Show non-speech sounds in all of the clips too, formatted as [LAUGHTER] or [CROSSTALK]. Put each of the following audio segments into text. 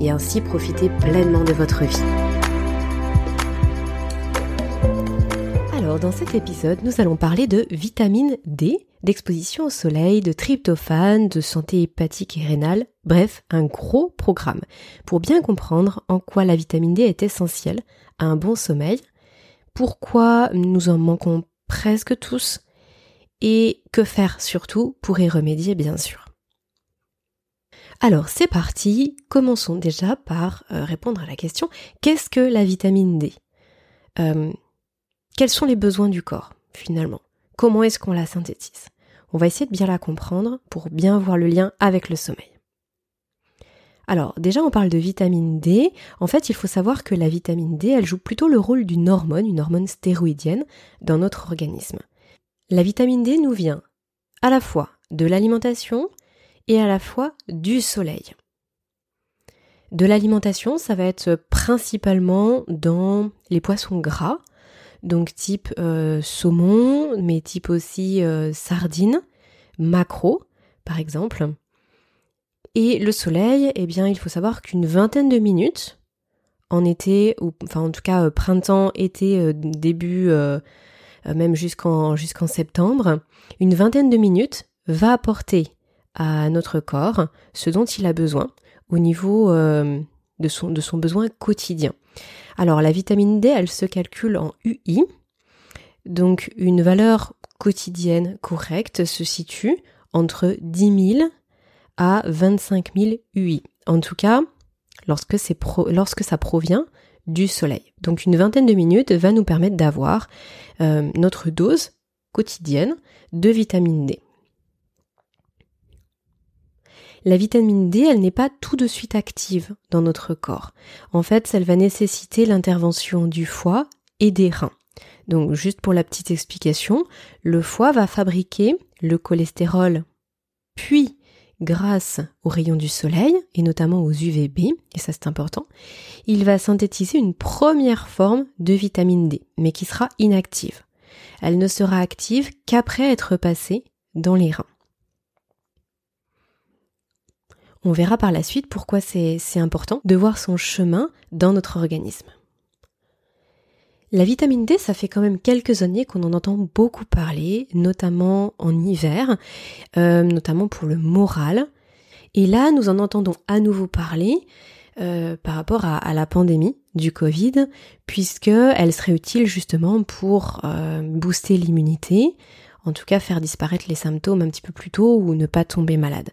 et ainsi profiter pleinement de votre vie. Alors dans cet épisode, nous allons parler de vitamine D, d'exposition au soleil, de tryptophane, de santé hépatique et rénale, bref, un gros programme pour bien comprendre en quoi la vitamine D est essentielle à un bon sommeil, pourquoi nous en manquons presque tous et que faire surtout pour y remédier bien sûr. Alors c'est parti, commençons déjà par euh, répondre à la question qu'est-ce que la vitamine D? Euh, Quels sont les besoins du corps finalement? Comment est-ce qu'on la synthétise? On va essayer de bien la comprendre pour bien voir le lien avec le sommeil. Alors déjà on parle de vitamine D, en fait il faut savoir que la vitamine D elle joue plutôt le rôle d'une hormone, une hormone stéroïdienne dans notre organisme. La vitamine D nous vient à la fois de l'alimentation, et à la fois du soleil. De l'alimentation, ça va être principalement dans les poissons gras, donc type euh, saumon, mais type aussi euh, sardine, maquereau, par exemple. Et le soleil, eh bien, il faut savoir qu'une vingtaine de minutes, en été, ou enfin en tout cas euh, printemps, été, début, même jusqu'en septembre, une vingtaine de minutes va apporter à notre corps ce dont il a besoin au niveau euh, de, son, de son besoin quotidien. Alors la vitamine D, elle se calcule en UI. Donc une valeur quotidienne correcte se situe entre 10 000 à 25 000 UI. En tout cas, lorsque, lorsque ça provient du soleil. Donc une vingtaine de minutes va nous permettre d'avoir euh, notre dose quotidienne de vitamine D. La vitamine D, elle n'est pas tout de suite active dans notre corps. En fait, elle va nécessiter l'intervention du foie et des reins. Donc, juste pour la petite explication, le foie va fabriquer le cholestérol, puis grâce aux rayons du soleil, et notamment aux UVB, et ça c'est important, il va synthétiser une première forme de vitamine D, mais qui sera inactive. Elle ne sera active qu'après être passée dans les reins. On verra par la suite pourquoi c'est important de voir son chemin dans notre organisme. La vitamine D, ça fait quand même quelques années qu'on en entend beaucoup parler, notamment en hiver, euh, notamment pour le moral. Et là, nous en entendons à nouveau parler euh, par rapport à, la pandémie du Covid, puisque elle serait utile justement pour euh, booster l'immunité, en tout cas faire disparaître les symptômes un petit peu plus tôt ou ne pas tomber malade.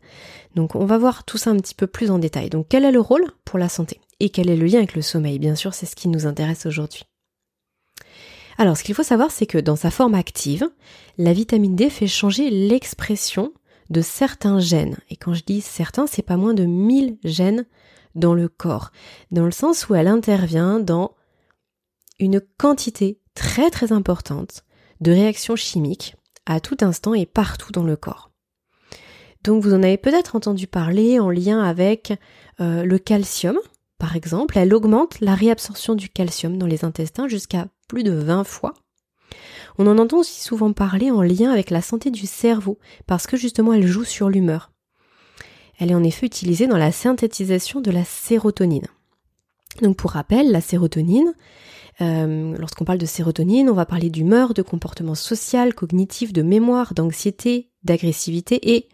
Donc on va voir tout ça un petit peu plus en détail. Donc quel est le rôle pour la santé? Et quel est le lien avec le sommeil? Bien sûr, c'est ce qui nous intéresse aujourd'hui. Alors ce qu'il faut savoir, c'est que dans sa forme active, la vitamine D fait changer l'expression de certains gènes. Et quand je dis certains, c'est pas moins de 1000 gènes dans le corps, dans le sens où elle intervient dans une quantité très très importante de réactions chimiques à tout instant et partout dans le corps. Donc vous en avez peut-être entendu parler en lien avec euh, le calcium, par exemple. Elle augmente la réabsorption du calcium dans les intestins jusqu'à plus de 20 fois. On en entend aussi souvent parler en lien avec la santé du cerveau, parce que justement elle joue sur l'humeur. Elle est en effet utilisée dans la synthétisation de la sérotonine. Donc pour rappel, la sérotonine, euh, lorsqu'on parle de sérotonine, on va parler d'humeur, de comportement social, cognitif, de mémoire, d'anxiété, d'agressivité et,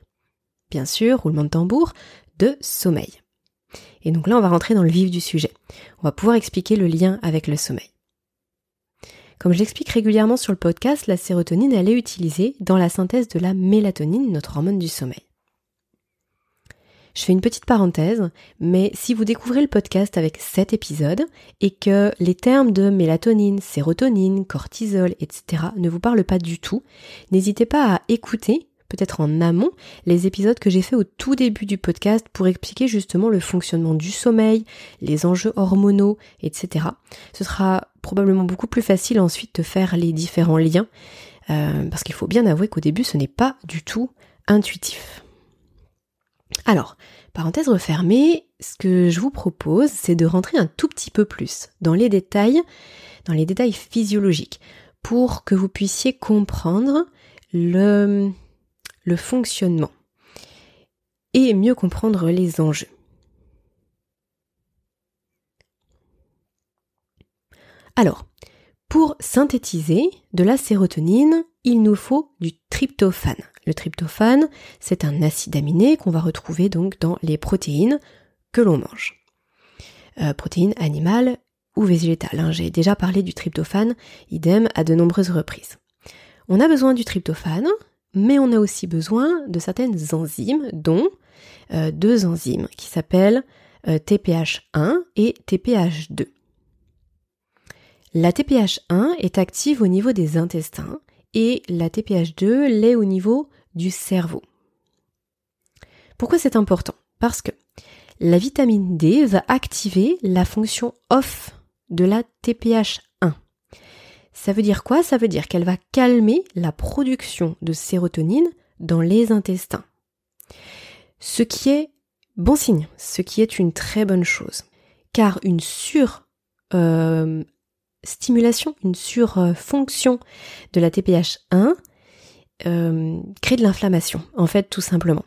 bien sûr, roulement de tambour, de sommeil. Et donc là, on va rentrer dans le vif du sujet. On va pouvoir expliquer le lien avec le sommeil. Comme je l'explique régulièrement sur le podcast, la sérotonine, elle est utilisée dans la synthèse de la mélatonine, notre hormone du sommeil. Je fais une petite parenthèse, mais si vous découvrez le podcast avec cet épisode et que les termes de mélatonine, sérotonine, cortisol, etc. ne vous parlent pas du tout, n'hésitez pas à écouter peut-être en amont les épisodes que j'ai fait au tout début du podcast pour expliquer justement le fonctionnement du sommeil, les enjeux hormonaux, etc. Ce sera probablement beaucoup plus facile ensuite de faire les différents liens, euh, parce qu'il faut bien avouer qu'au début ce n'est pas du tout intuitif. Alors, parenthèse refermée, ce que je vous propose, c'est de rentrer un tout petit peu plus dans les détails, dans les détails physiologiques, pour que vous puissiez comprendre le, fonctionnement et mieux comprendre les enjeux. Alors, pour synthétiser de la sérotonine, il nous faut du tryptophane. Le tryptophane, c'est un acide aminé qu'on va retrouver donc dans les protéines que l'on mange. Euh, protéines animales ou végétales. Hein. J'ai déjà parlé du tryptophane, idem à de nombreuses reprises. On a besoin du tryptophane, mais on a aussi besoin de certaines enzymes, dont euh, deux enzymes qui s'appellent euh, TPH1 et TPH2. La TPH1 est active au niveau des intestins et la TPH2 l'est au niveau du cerveau. Pourquoi c'est important? Parce que la vitamine D va activer la fonction off de la TPH1. Ça veut dire quoi? Ça veut dire qu'elle va calmer la production de sérotonine dans les intestins. Ce qui est bon signe, ce qui est une très bonne chose. Car une sur euh, stimulation, une surfonction de la TPH1 euh, crée de l'inflammation, en fait, tout simplement.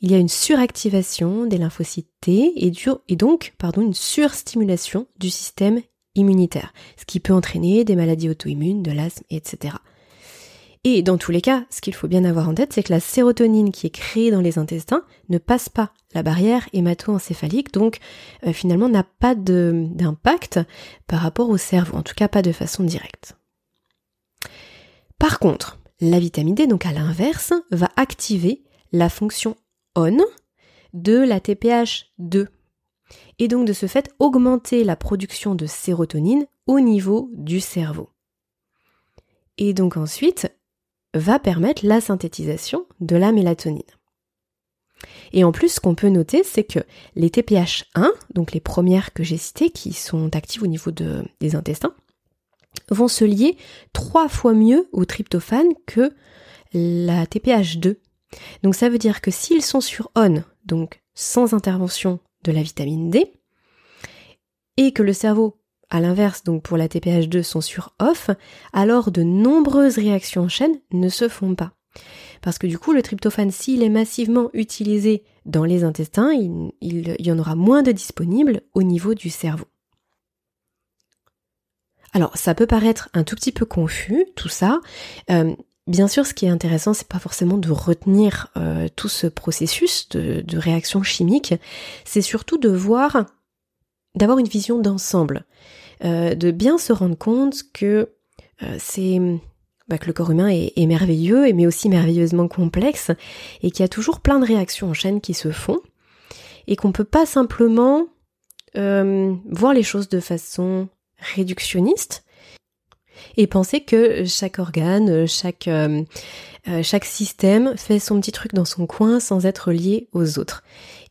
Il y a une suractivation des lymphocytes T et, donc pardon, une surstimulation du système immunitaire, ce qui peut entraîner des maladies auto-immunes, de l'asthme, etc. Et dans tous les cas, ce qu'il faut bien avoir en tête, c'est que la sérotonine qui est créée dans les intestins ne passe pas la barrière hémato-encéphalique, donc euh, finalement n'a pas d'impact par rapport au cerveau, en tout cas pas de façon directe. Par contre, la vitamine D, donc à l'inverse, va activer la fonction ON de la TPH2 et donc de ce fait augmenter la production de sérotonine au niveau du cerveau. Et donc ensuite va permettre la synthétisation de la mélatonine. Et en plus, ce qu'on peut noter, c'est que les TPH1, donc les premières que j'ai citées, qui sont actives au niveau des intestins, vont se lier trois fois mieux au tryptophane que la TPH2. Donc ça veut dire que s'ils sont sur ON, donc sans intervention de la vitamine D, et que le cerveau, à l'inverse, donc pour la TPH2, sont sur off, alors de nombreuses réactions en chaîne ne se font pas. Parce que du coup, le tryptophane, s'il est massivement utilisé dans les intestins, il, y en aura moins de disponibles au niveau du cerveau. Alors, ça peut paraître un tout petit peu confus, tout ça. Euh, Bien sûr, ce qui est intéressant, c'est pas forcément de retenir euh, tout ce processus de, réaction chimique, c'est surtout de voir, d'avoir une vision d'ensemble, euh, de bien se rendre compte que euh, c'est bah, que le corps humain est, est, merveilleux, mais aussi merveilleusement complexe, et qu'il y a toujours plein de réactions en chaîne qui se font, et qu'on peut pas simplement voir les choses de façon réductionniste, et penser que chaque organe, chaque, euh, euh, chaque système fait son petit truc dans son coin sans être lié aux autres.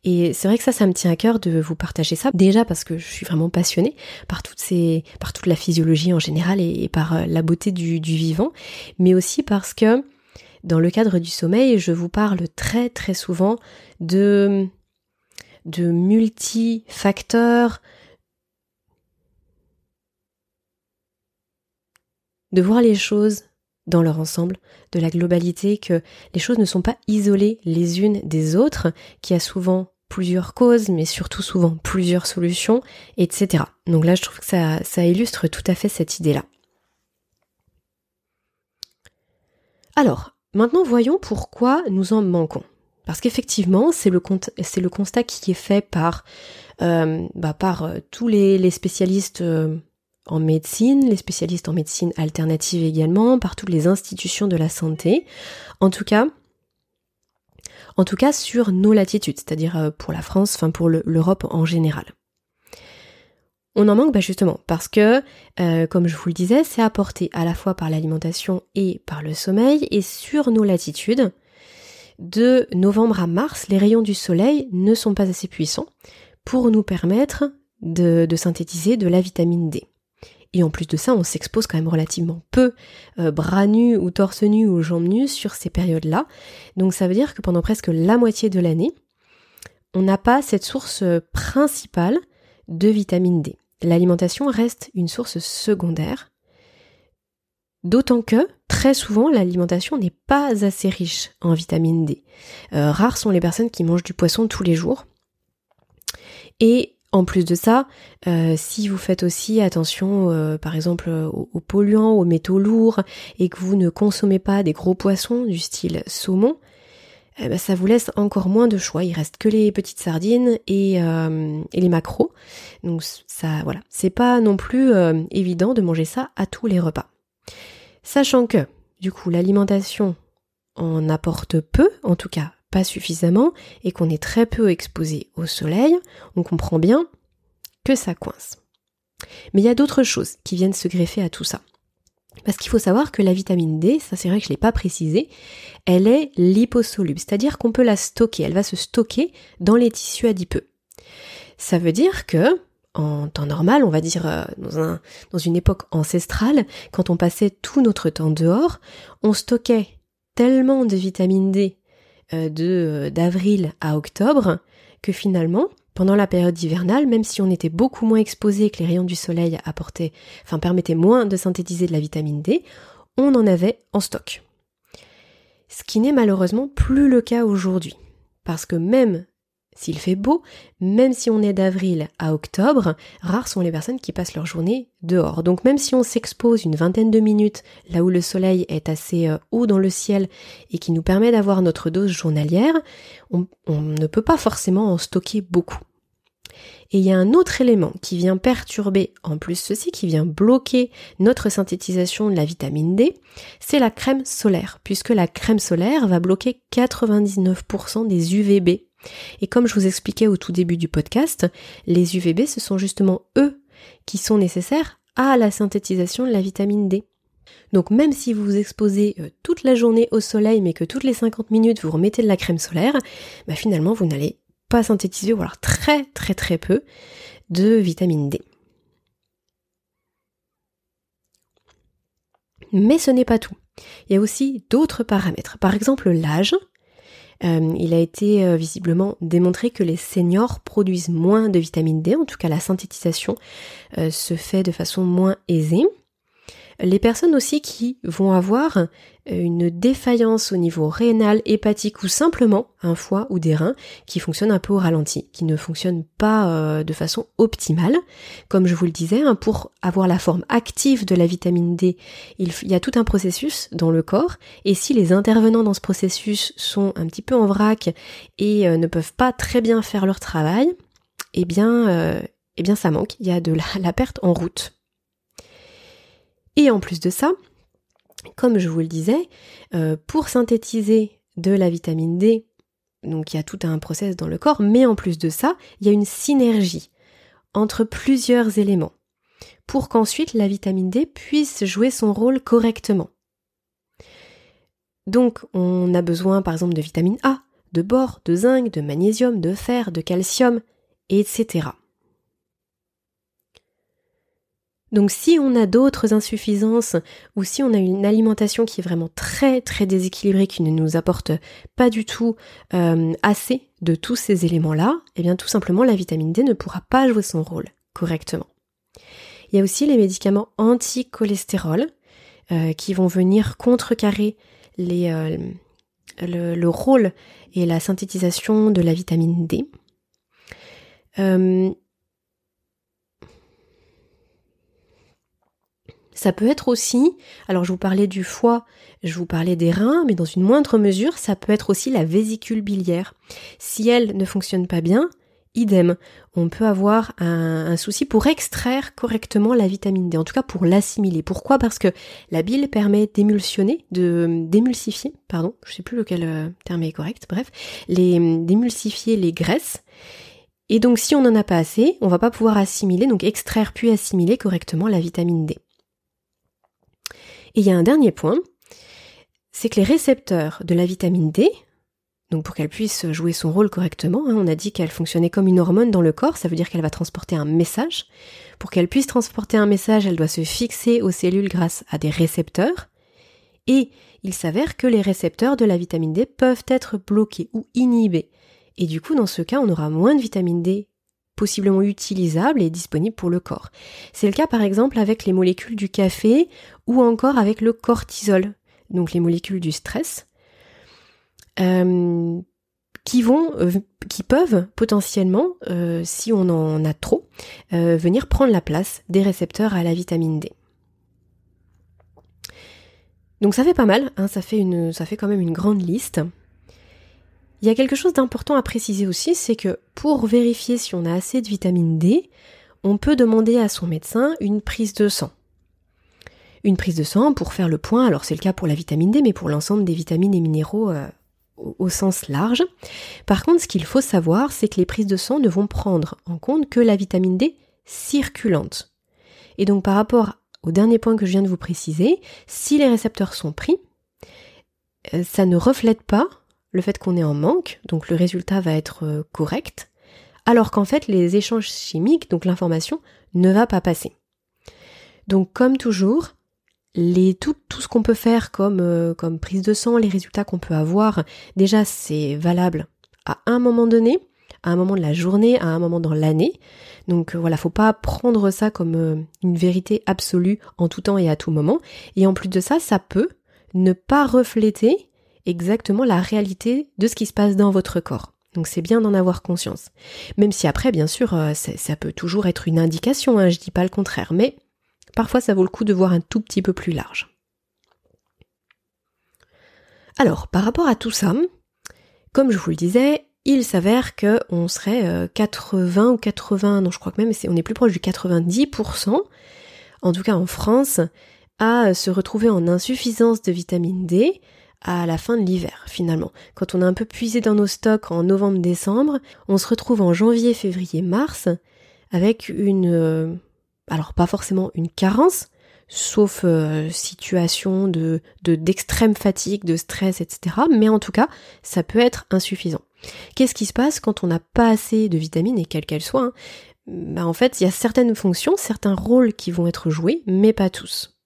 Et c'est vrai que ça, ça me tient à cœur de vous partager ça. Déjà parce que je suis vraiment passionnée par toutes ces, par toute la physiologie en général et, par euh, la beauté du, du vivant, mais aussi parce que dans le cadre du sommeil, je vous parle très très souvent de de multifacteurs, de voir les choses dans leur ensemble, de la globalité, que les choses ne sont pas isolées les unes des autres, qu'il y a souvent plusieurs causes, mais surtout souvent plusieurs solutions, etc. Donc là, je trouve que ça, illustre tout à fait cette idée-là. Alors, maintenant voyons pourquoi nous en manquons. Parce qu'effectivement, c'est le, constat qui est fait par, euh, bah, euh, tous les, spécialistes euh, en médecine, les spécialistes en médecine alternative également, par toutes les institutions de la santé. En tout cas, en tout cas sur nos latitudes, c'est-à-dire euh, pour la France, enfin pour l'Europe en général. On en manque bah justement parce que, euh, comme je vous le disais, c'est apporté à la fois par l'alimentation et par le sommeil, et sur nos latitudes, de novembre à mars, les rayons du soleil ne sont pas assez puissants pour nous permettre de, synthétiser de la vitamine D. Et en plus de ça, on s'expose quand même relativement peu, euh, bras nus ou torse nu ou jambes nues sur ces périodes-là. Donc ça veut dire que pendant presque la moitié de l'année, on n'a pas cette source principale de vitamine D. L'alimentation reste une source secondaire D'autant que, très souvent, l'alimentation n'est pas assez riche en vitamine D. Euh, rares sont les personnes qui mangent du poisson tous les jours. Et en plus de ça, euh, si vous faites aussi attention, euh, par exemple, aux, polluants, aux métaux lourds, et que vous ne consommez pas des gros poissons du style saumon, eh ben, ça vous laisse encore moins de choix. Il reste que les petites sardines et, les macros. Donc ça, voilà, c'est pas non plus évident de manger ça à tous les repas. Sachant que, du coup, l'alimentation en apporte peu, en tout cas suffisamment, et qu'on est très peu exposé au soleil, on comprend bien que ça coince. Mais il y a d'autres choses qui viennent se greffer à tout ça. Parce qu'il faut savoir que la vitamine D, ça c'est vrai que je ne l'ai pas précisé, elle est liposoluble, c'est-à-dire qu'on peut la stocker, elle va se stocker dans les tissus adipeux. Ça veut dire que en temps normal, on va dire euh, dans, un, dans une époque ancestrale, quand on passait tout notre temps dehors, on stockait tellement de vitamine D de euh, d'avril à octobre que finalement, pendant la période hivernale, même si on était beaucoup moins exposé, que les rayons du soleil apportaient, enfin permettaient moins de synthétiser de la vitamine D, on en avait en stock. Ce qui n'est malheureusement plus le cas aujourd'hui. Parce que même s'il fait beau, même si on est d'avril à octobre, rares sont les personnes qui passent leur journée dehors. Donc même si on s'expose une vingtaine de minutes là où le soleil est assez euh, haut dans le ciel et qui nous permet d'avoir notre dose journalière, on, ne peut pas forcément en stocker beaucoup. Et il y a un autre élément qui vient perturber, en plus ceci, qui vient bloquer notre synthétisation de la vitamine D, c'est la crème solaire, puisque la crème solaire va bloquer 99% des UVB et comme je vous expliquais au tout début du podcast, les UVB, ce sont justement eux qui sont nécessaires à la synthétisation de la vitamine D. Donc même si vous vous exposez euh, toute la journée au soleil mais que toutes les 50 minutes vous remettez de la crème solaire, bah finalement vous n'allez pas synthétiser ou alors très très très peu de vitamine D. Mais ce n'est pas tout. Il y a aussi d'autres paramètres. Par exemple l'âge. Euh, il a été euh, visiblement démontré que les seniors produisent moins de vitamine D, en tout cas la synthétisation euh, se fait de façon moins aisée. Les personnes aussi qui vont avoir euh, une défaillance au niveau rénal, hépatique ou simplement un foie ou des reins qui fonctionnent un peu au ralenti, qui ne fonctionnent pas euh, de façon optimale. Comme je vous le disais, hein, pour avoir la forme active de la vitamine D, il y a tout un processus dans le corps et si les intervenants dans ce processus sont un petit peu en vrac et euh, ne peuvent pas très bien faire leur travail, eh bien, eh bien ça manque, il y a de la perte en route. Et en plus de ça, comme je vous le disais, euh, pour synthétiser de la vitamine D, donc il y a tout un process dans le corps, mais en plus de ça, il y a une synergie entre plusieurs éléments pour qu'ensuite la vitamine D puisse jouer son rôle correctement. Donc on a besoin par exemple de vitamine A, de bore, de zinc, de magnésium, de fer, de calcium, etc. Donc si on a d'autres insuffisances ou si on a une alimentation qui est vraiment très très déséquilibrée, qui ne nous apporte pas du tout euh, assez de tous ces éléments-là, eh bien tout simplement la vitamine D ne pourra pas jouer son rôle correctement. Il y a aussi les médicaments anti-cholestérol euh, qui vont venir contrecarrer les, euh, le, rôle et la synthétisation de la vitamine D. Ça peut être aussi, alors je vous parlais du foie, je vous parlais des reins, mais dans une moindre mesure, ça peut être aussi la vésicule biliaire. Si elle ne fonctionne pas bien, idem, on peut avoir un, souci pour extraire correctement la vitamine D, en tout cas pour l'assimiler. Pourquoi? Parce que la bile permet d'émulsionner, de d'émulsifier, pardon, je sais plus lequel euh, terme est correct, bref, les d'émulsifier les graisses. Et donc si on n'en a pas assez, on va pas pouvoir assimiler, donc extraire puis assimiler correctement la vitamine D. Et il y a un dernier point, c'est que les récepteurs de la vitamine D, Donc pour qu'elle puisse jouer son rôle correctement, hein, on a dit qu'elle fonctionnait comme une hormone dans le corps, ça veut dire qu'elle va transporter un message. Pour qu'elle puisse transporter un message, elle doit se fixer aux cellules grâce à des récepteurs. Et il s'avère que les récepteurs de la vitamine D peuvent être bloqués ou inhibés. Et du coup, dans ce cas, on aura moins de vitamine D possiblement utilisable et disponible pour le corps. C'est le cas par exemple avec les molécules du café ou encore avec le cortisol, donc les molécules du stress, euh, qui vont, euh, qui peuvent potentiellement, euh, si on en a trop, venir prendre la place des récepteurs à la vitamine D. Donc ça fait pas mal, hein, ça fait une, ça fait quand même une grande liste. Il y a quelque chose d'important à préciser aussi, c'est que pour vérifier si on a assez de vitamine D, on peut demander à son médecin une prise de sang. Une prise de sang pour faire le point, alors c'est le cas pour la vitamine D, mais pour l'ensemble des vitamines et minéraux euh, au, sens large. Par contre, ce qu'il faut savoir, c'est que les prises de sang ne vont prendre en compte que la vitamine D circulante. Et donc par rapport au dernier point que je viens de vous préciser, si les récepteurs sont pris, euh, ça ne reflète pas le fait qu'on est en manque, donc le résultat va être euh, correct, alors qu'en fait les échanges chimiques, donc l'information, ne va pas passer. Donc comme toujours, tout, ce qu'on peut faire comme, euh, comme prise de sang, les résultats qu'on peut avoir, déjà c'est valable à un moment donné, à un moment de la journée, à un moment dans l'année. Donc euh, voilà, faut pas prendre ça comme une vérité absolue en tout temps et à tout moment. Et en plus de ça, ça peut ne pas refléter exactement la réalité de ce qui se passe dans votre corps. Donc c'est bien d'en avoir conscience. Même si après, bien sûr, euh, ça peut toujours être une indication, hein, je dis pas le contraire, mais parfois ça vaut le coup de voir un tout petit peu plus large. Alors, par rapport à tout ça, comme je vous le disais, il s'avère que on serait 80 euh, ou 80, non je crois que même on est plus proche du 90%, en tout cas en France, à se retrouver en insuffisance de vitamine D, à la fin de l'hiver finalement. Quand on a un peu puisé dans nos stocks en novembre-décembre, on se retrouve en janvier, février, mars avec une... Alors pas forcément une carence, sauf euh, situation de d'extrême fatigue, de stress, etc. Mais en tout cas, ça peut être insuffisant. Qu'est-ce qui se passe quand on n'a pas assez de vitamines et quelles qu'elles soient hein bah, En fait, il y a certaines fonctions, certains rôles qui vont être joués, mais pas tous.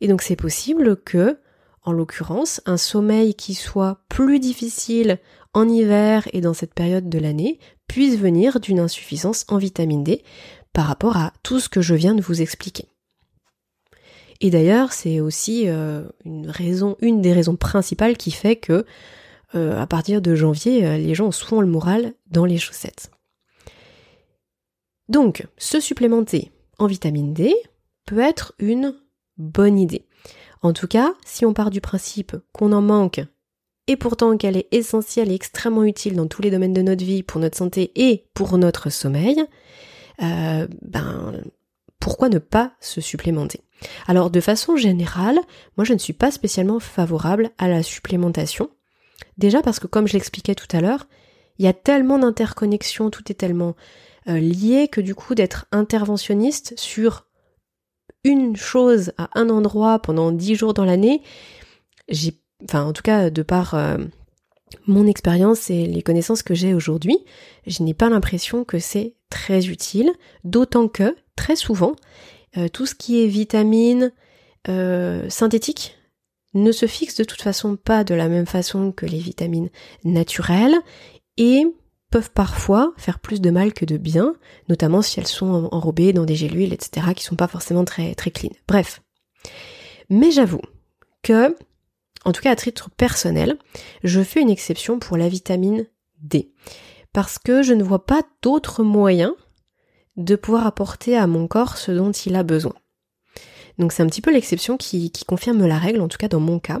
Et donc c'est possible que en l'occurrence, un sommeil qui soit plus difficile en hiver et dans cette période de l'année puisse venir d'une insuffisance en vitamine D par rapport à tout ce que je viens de vous expliquer. Et d'ailleurs, c'est aussi euh, une des raisons principales qui fait que euh, à partir de janvier, euh, les gens ont souvent le moral dans les chaussettes. Donc, se supplémenter en vitamine D peut être une bonne idée. En tout cas, si on part du principe qu'on en manque et pourtant qu'elle est essentielle et extrêmement utile dans tous les domaines de notre vie, pour notre santé et pour notre sommeil, euh, ben pourquoi ne pas se supplémenter? Alors de façon générale, moi je ne suis pas spécialement favorable à la supplémentation. Déjà parce que comme je l'expliquais tout à l'heure, il y a tellement d'interconnexions, tout est tellement euh, lié que du coup d'être interventionniste sur une chose à un endroit pendant dix jours dans l'année, j'ai, enfin en tout cas de par euh, mon expérience et les connaissances que j'ai aujourd'hui, je n'ai pas l'impression que c'est très utile, d'autant que très souvent euh, tout ce qui est vitamines euh, synthétiques ne se fixe de toute façon pas de la même façon que les vitamines naturelles et peuvent parfois faire plus de mal que de bien, notamment si elles sont enrobées dans des gélules, etc., qui sont pas forcément très, très clean. Bref. Mais j'avoue que, en tout cas à titre personnel, je fais une exception pour la vitamine D. Parce que je ne vois pas d'autres moyens de pouvoir apporter à mon corps ce dont il a besoin. Donc c'est un petit peu l'exception qui, confirme la règle, en tout cas dans mon cas.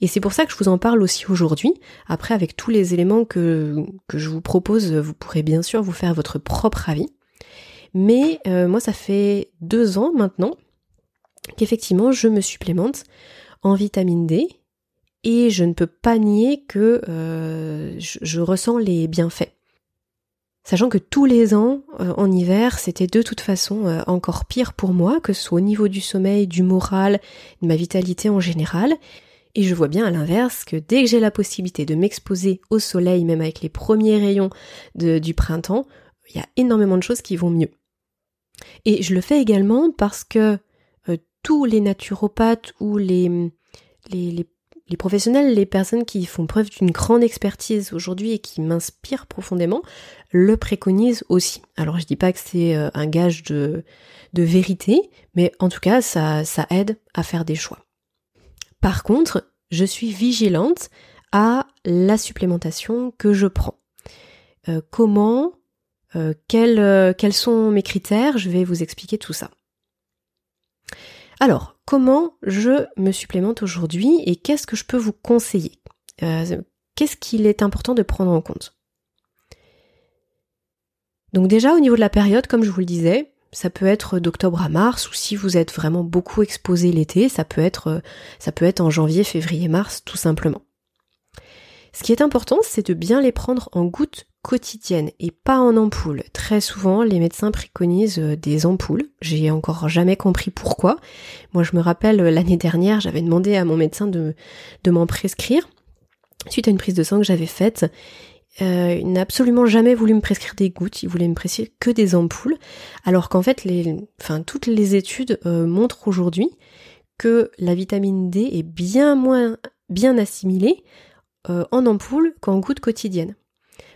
Et c'est pour ça que je vous en parle aussi aujourd'hui. Après, avec tous les éléments que, que je vous propose, vous pourrez bien sûr vous faire votre propre avis. Mais euh, moi, ça fait deux ans maintenant qu'effectivement, je me supplémente en vitamine D et je ne peux pas nier que euh, je, ressens les bienfaits. Sachant que tous les ans, euh, en hiver, c'était de toute façon euh, encore pire pour moi, que ce soit au niveau du sommeil, du moral, de ma vitalité en général. Et je vois bien à l'inverse que dès que j'ai la possibilité de m'exposer au soleil, même avec les premiers rayons du printemps, il y a énormément de choses qui vont mieux. Et je le fais également parce que euh, tous les naturopathes ou les, les, les, professionnels, les personnes qui font preuve d'une grande expertise aujourd'hui et qui m'inspirent profondément, le préconisent aussi. Alors je dis pas que c'est euh, un gage de, vérité, mais en tout cas ça, aide à faire des choix. Par contre, je suis vigilante à la supplémentation que je prends. Euh, comment euh, quels, sont mes critères? Je vais vous expliquer tout ça. Alors, comment je me supplémente aujourd'hui et qu'est-ce que je peux vous conseiller? Euh, Qu'est-ce qu'il est important de prendre en compte? Donc déjà au niveau de la période, comme je vous le disais, ça peut être d'octobre à mars ou si vous êtes vraiment beaucoup exposé l'été, ça peut être ça peut être en janvier, février, mars tout simplement. Ce qui est important, c'est de bien les prendre en gouttes quotidiennes et pas en ampoules. Très souvent, les médecins préconisent euh, des ampoules. J'ai encore jamais compris pourquoi. Moi, je me rappelle euh, l'année dernière, j'avais demandé à mon médecin de, m'en prescrire suite à une prise de sang que j'avais faite. Euh, il n'a absolument jamais voulu me prescrire des gouttes, il voulait me prescrire que des ampoules, alors qu'en fait, toutes les études montrent aujourd'hui que la vitamine D est bien moins bien assimilée en ampoule qu'en gouttes quotidiennes.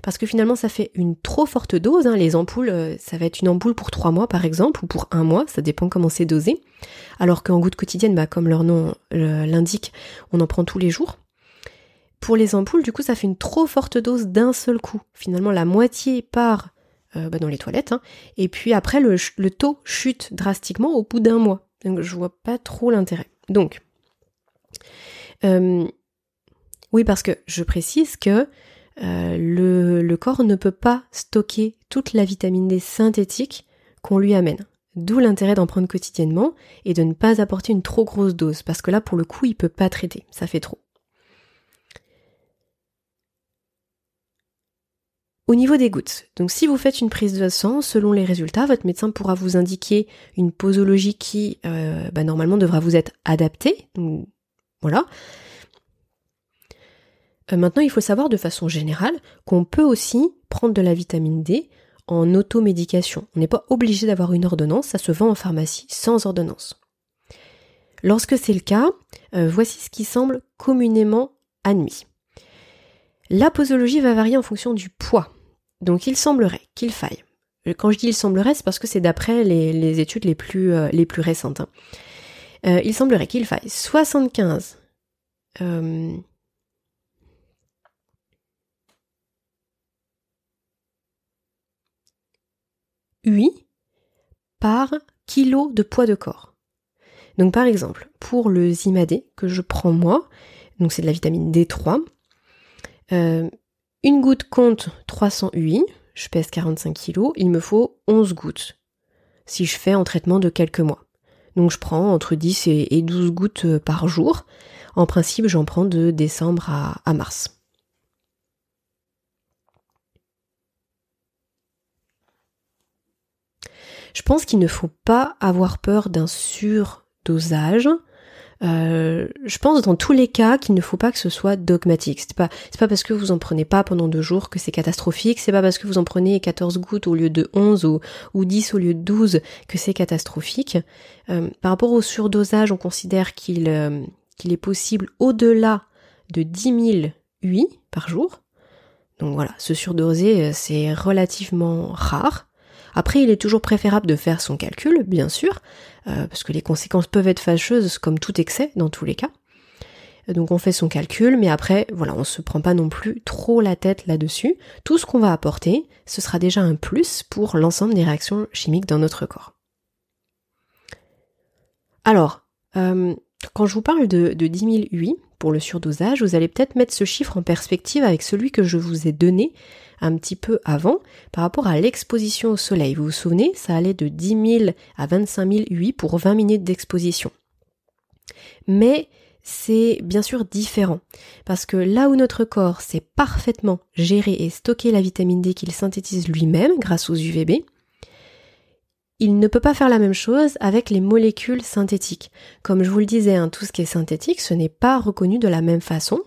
Parce que finalement, ça fait une trop forte dose. Hein. Les ampoules, euh, ça va être une ampoule pour trois mois par exemple, ou pour un mois, ça dépend comment c'est dosé. Alors qu'en gouttes quotidiennes, bah, comme leur nom euh, l'indique, on en prend tous les jours. Pour les ampoules, du coup, ça fait une trop forte dose d'un seul coup. Finalement, la moitié part bah, dans les toilettes, hein. et puis après, le, taux chute drastiquement au bout d'un mois. Donc, je vois pas trop l'intérêt. Donc, oui, parce que je précise que euh, le, corps ne peut pas stocker toute la vitamine D synthétique qu'on lui amène. D'où l'intérêt d'en prendre quotidiennement et de ne pas apporter une trop grosse dose, parce que là, pour le coup, il peut pas traiter, ça fait trop. Au niveau des gouttes, donc si vous faites une prise de sang, selon les résultats, votre médecin pourra vous indiquer une posologie qui, euh, bah, normalement, devra vous être adaptée. voilà. Euh, maintenant, il faut savoir de façon générale qu'on peut aussi prendre de la vitamine D en automédication. On n'est pas obligé d'avoir une ordonnance, ça se vend en pharmacie sans ordonnance. Lorsque c'est le cas, euh, voici ce qui semble communément admis. La posologie va varier en fonction du poids. Donc il semblerait qu'il faille. Quand je dis il semblerait, c'est parce que c'est d'après les, études les plus, euh, les plus récentes. Hein. il semblerait qu'il faille 75 Par kilo de poids de corps. Donc par exemple, pour le Zimadé que je prends moi, donc c'est de la vitamine D3, euh, une goutte compte 300 UI, je pèse 45 kg, il me faut 11 gouttes si je fais en traitement de quelques mois. Donc je prends entre 10 et 12 gouttes par jour. En principe, j'en prends de décembre à mars. Je pense qu'il ne faut pas avoir peur d'un surdosage. Euh, je pense dans tous les cas qu'il ne faut pas que ce soit dogmatique. C'est pas, c'est pas parce que vous en prenez pas pendant deux jours que c'est catastrophique. C'est pas parce que vous en prenez 14 gouttes au lieu de 11 ou, ou 10 au lieu de 12 que c'est catastrophique. Euh, par rapport au surdosage, on considère qu'il, euh, qu'il est possible au-delà de 10 000 UI par jour. Donc voilà, se surdoser, c'est relativement rare. Après, il est toujours préférable de faire son calcul, bien sûr, euh, parce que les conséquences peuvent être fâcheuses comme tout excès dans tous les cas. Donc on fait son calcul, mais après, voilà, on se prend pas non plus trop la tête là-dessus. Tout ce qu'on va apporter, ce sera déjà un plus pour l'ensemble des réactions chimiques dans notre corps. Alors, euh, quand je vous parle de, de 10 000 UI pour le surdosage, vous allez peut-être mettre ce chiffre en perspective avec celui que je vous ai donné un petit peu avant par rapport à l'exposition au soleil. Vous vous souvenez, ça allait de 10 000 à 25 000 UI pour 20 minutes d'exposition. Mais c'est bien sûr différent parce que là où notre corps sait parfaitement gérer et stocker la vitamine D qu'il synthétise lui-même grâce aux UVB, il ne peut pas faire la même chose avec les molécules synthétiques. Comme je vous le disais, hein, tout ce qui est synthétique, ce n'est pas reconnu de la même façon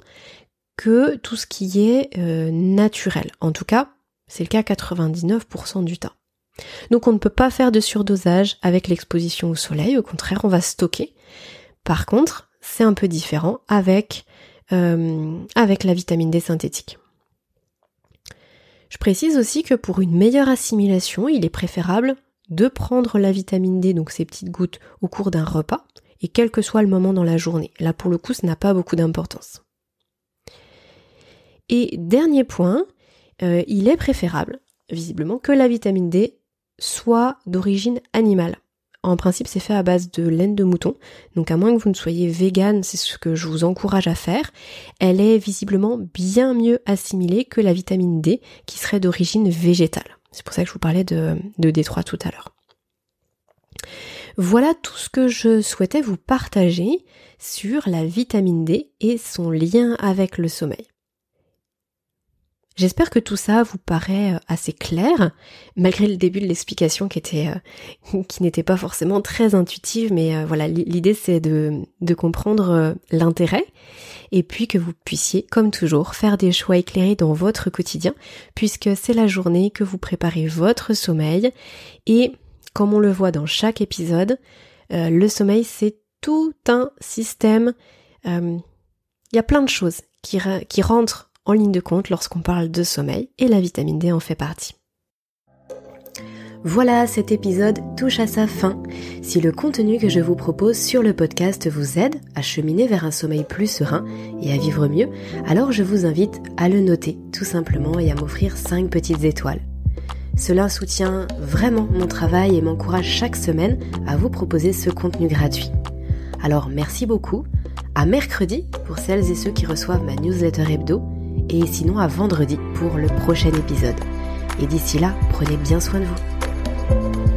que tout ce qui est euh, naturel. En tout cas, c'est le cas 99% du temps. Donc on ne peut pas faire de surdosage avec l'exposition au soleil, au contraire, on va stocker. Par contre, c'est un peu différent avec, euh, avec la vitamine D synthétique. Je précise aussi que pour une meilleure assimilation, il est préférable de prendre la vitamine D, donc ces petites gouttes, au cours d'un repas, et quel que soit le moment dans la journée. Là, pour le coup, ça n'a pas beaucoup d'importance. Et dernier point, euh, il est préférable, visiblement, que la vitamine D soit d'origine animale. En principe, c'est fait à base de laine de mouton. Donc, à moins que vous ne soyez vegan, c'est ce que je vous encourage à faire. Elle est visiblement bien mieux assimilée que la vitamine D, qui serait d'origine végétale. C'est pour ça que je vous parlais de, de D3 tout à l'heure. Voilà tout ce que je souhaitais vous partager sur la vitamine D et son lien avec le sommeil. J'espère que tout ça vous paraît euh, assez clair, malgré le début de l'explication qui était, euh, [LAUGHS] qui n'était pas forcément très intuitive, mais euh, voilà, l'idée c'est de, de comprendre l'intérêt et puis que vous puissiez, comme toujours, faire des choix éclairés dans votre quotidien, puisque c'est la journée que vous préparez votre sommeil et comme on le voit dans chaque épisode, le sommeil c'est tout un système. Il y a plein de choses qui, qui rentrent en ligne de compte lorsqu'on parle de sommeil et la vitamine D en fait partie. Voilà, cet épisode touche à sa fin. Si le contenu que je vous propose sur le podcast vous aide à cheminer vers un sommeil plus serein et à vivre mieux, alors je vous invite à le noter tout simplement et à m'offrir 5 petites étoiles. Cela soutient vraiment mon travail et m'encourage chaque semaine à vous proposer ce contenu gratuit. Alors merci beaucoup, à mercredi pour celles et ceux qui reçoivent ma newsletter hebdo et sinon à vendredi pour le prochain épisode. Et d'ici là, prenez bien soin de vous.